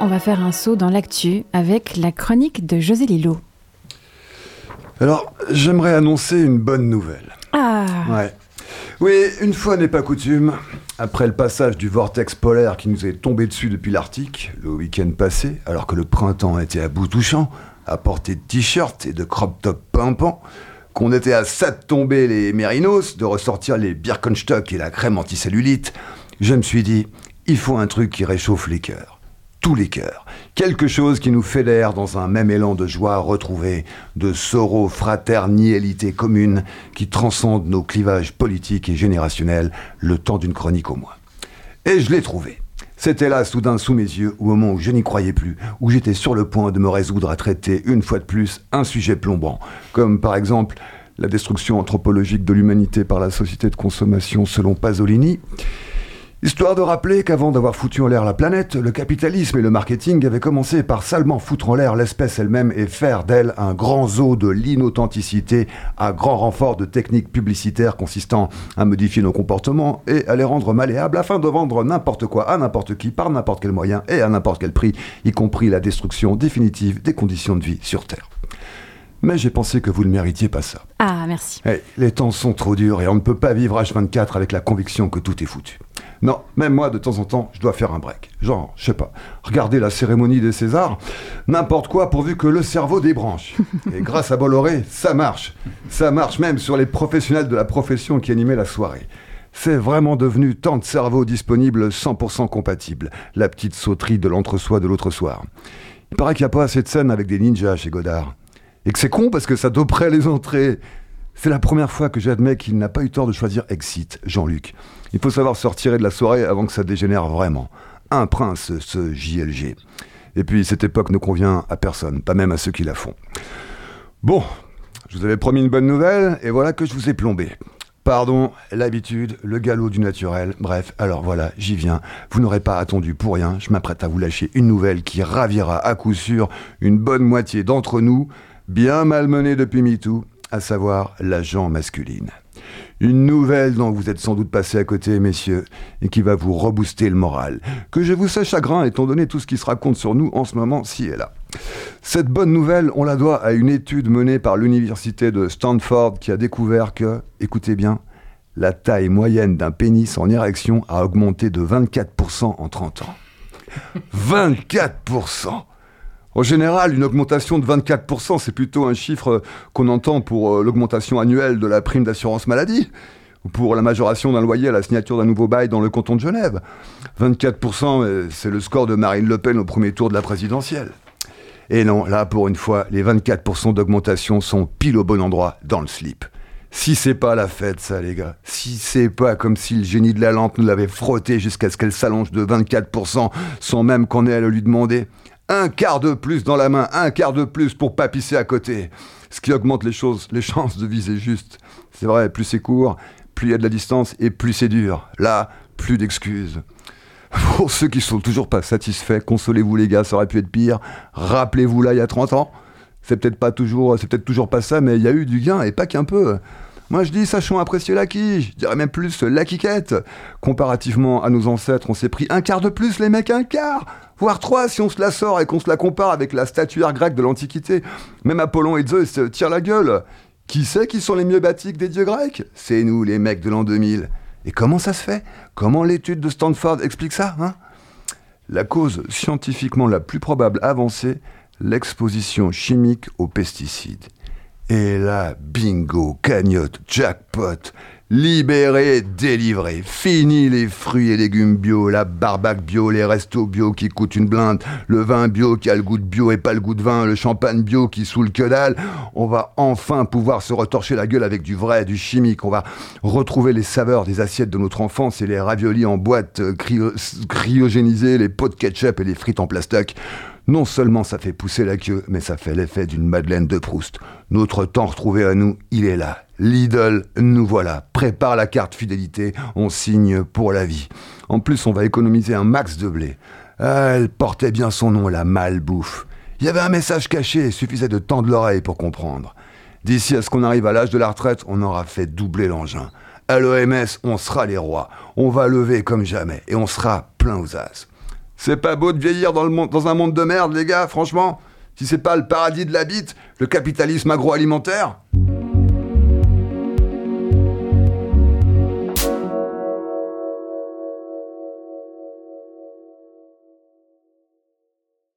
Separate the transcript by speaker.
Speaker 1: On va faire un saut dans l'actu avec la chronique de José Lillo.
Speaker 2: Alors, j'aimerais annoncer une bonne nouvelle.
Speaker 1: Ah
Speaker 2: Ouais. Oui, une fois n'est pas coutume, après le passage du vortex polaire qui nous est tombé dessus depuis l'Arctique, le week-end passé, alors que le printemps était à bout touchant, à portée de t-shirt et de crop top pimpant, qu'on était à ça de les mérinos, de ressortir les Birkenstock et la crème anticellulite, je me suis dit, il faut un truc qui réchauffe les cœurs tous les cœurs. Quelque chose qui nous fédère dans un même élan de joie retrouvée, de sorrow, fraternité commune, qui transcende nos clivages politiques et générationnels, le temps d'une chronique au moins. Et je l'ai trouvé. C'était là, soudain, sous mes yeux, au moment où je n'y croyais plus, où j'étais sur le point de me résoudre à traiter, une fois de plus, un sujet plombant, comme par exemple la destruction anthropologique de l'humanité par la société de consommation selon Pasolini, Histoire de rappeler qu'avant d'avoir foutu en l'air la planète, le capitalisme et le marketing avaient commencé par salement foutre en l'air l'espèce elle-même et faire d'elle un grand zoo de l'inauthenticité à grand renfort de techniques publicitaires consistant à modifier nos comportements et à les rendre malléables afin de vendre n'importe quoi à n'importe qui par n'importe quel moyen et à n'importe quel prix, y compris la destruction définitive des conditions de vie sur Terre. Mais j'ai pensé que vous ne méritiez pas ça.
Speaker 1: Ah, merci.
Speaker 2: Hey, les temps sont trop durs et on ne peut pas vivre H24 avec la conviction que tout est foutu. Non, même moi, de temps en temps, je dois faire un break. Genre, je sais pas, regarder la cérémonie des Césars, n'importe quoi pourvu que le cerveau débranche. Et grâce à Bolloré, ça marche. Ça marche même sur les professionnels de la profession qui animaient la soirée. C'est vraiment devenu tant de cerveaux disponibles 100% compatibles. La petite sauterie de l'entre-soi de l'autre soir. Il paraît qu'il n'y a pas assez de scènes avec des ninjas chez Godard. Et que c'est con parce que ça doperait les entrées. C'est la première fois que j'admets qu'il n'a pas eu tort de choisir Exit, Jean-Luc. Il faut savoir se retirer de la soirée avant que ça dégénère vraiment. Un prince, ce JLG. Et puis, cette époque ne convient à personne, pas même à ceux qui la font. Bon, je vous avais promis une bonne nouvelle, et voilà que je vous ai plombé. Pardon, l'habitude, le galop du naturel, bref, alors voilà, j'y viens. Vous n'aurez pas attendu pour rien, je m'apprête à vous lâcher une nouvelle qui ravira à coup sûr une bonne moitié d'entre nous, bien malmenés depuis MeToo, à savoir l'agent masculine. Une nouvelle dont vous êtes sans doute passé à côté, messieurs, et qui va vous rebooster le moral. Que je vous sache chagrin, étant donné tout ce qui se raconte sur nous en ce moment, si et là. Cette bonne nouvelle, on la doit à une étude menée par l'université de Stanford qui a découvert que, écoutez bien, la taille moyenne d'un pénis en érection a augmenté de 24% en 30 ans. 24% en général, une augmentation de 24%, c'est plutôt un chiffre qu'on entend pour euh, l'augmentation annuelle de la prime d'assurance maladie ou pour la majoration d'un loyer à la signature d'un nouveau bail dans le canton de Genève. 24%, euh, c'est le score de Marine Le Pen au premier tour de la présidentielle. Et non, là, pour une fois, les 24% d'augmentation sont pile au bon endroit, dans le slip. Si c'est pas la fête, ça, les gars. Si c'est pas comme si le génie de la lampe nous l'avait frotté jusqu'à ce qu'elle s'allonge de 24% sans même qu'on ait à le lui demander un quart de plus dans la main, un quart de plus pour pas pisser à côté. Ce qui augmente les choses, les chances de viser juste. C'est vrai, plus c'est court, plus il y a de la distance et plus c'est dur. Là, plus d'excuses. Pour ceux qui sont toujours pas satisfaits, consolez-vous les gars, ça aurait pu être pire. Rappelez-vous là il y a 30 ans. C'est peut-être pas toujours, c'est peut-être toujours pas ça, mais il y a eu du gain et pas qu'un peu. Moi je dis, sachons apprécier la je dirais même plus la quiquette. Comparativement à nos ancêtres, on s'est pris un quart de plus, les mecs, un quart voire trois si on se la sort et qu'on se la compare avec la statuaire grecque de l'Antiquité. Même Apollon et Zeus tirent la gueule. Qui sait qui sont les mieux bâtis des dieux grecs? C'est nous, les mecs de l'an 2000. Et comment ça se fait? Comment l'étude de Stanford explique ça hein? La cause scientifiquement la plus probable avancée, l'exposition chimique aux pesticides. Et là, bingo, cagnotte, jackpot, Libéré, délivré. Fini les fruits et légumes bio, la barbaque bio, les restos bio qui coûtent une blinde, le vin bio qui a le goût de bio et pas le goût de vin, le champagne bio qui saoule que dalle. On va enfin pouvoir se retorcher la gueule avec du vrai, du chimique. On va retrouver les saveurs des assiettes de notre enfance et les raviolis en boîte euh, cryogénisés, les pots de ketchup et les frites en plastoc. Non seulement ça fait pousser la queue, mais ça fait l'effet d'une Madeleine de Proust. Notre temps retrouvé à nous, il est là. Lidl, nous voilà. Prépare la carte fidélité, on signe pour la vie. En plus, on va économiser un max de blé. Ah, elle portait bien son nom, la malbouffe. Il y avait un message caché, il suffisait de tendre l'oreille pour comprendre. D'ici à ce qu'on arrive à l'âge de la retraite, on aura fait doubler l'engin. À l'OMS, on sera les rois. On va lever comme jamais. Et on sera plein aux as. C'est pas beau de vieillir dans, un monde de merde, les gars, franchement. Si c'est pas le paradis de la bite, le capitalisme agroalimentaire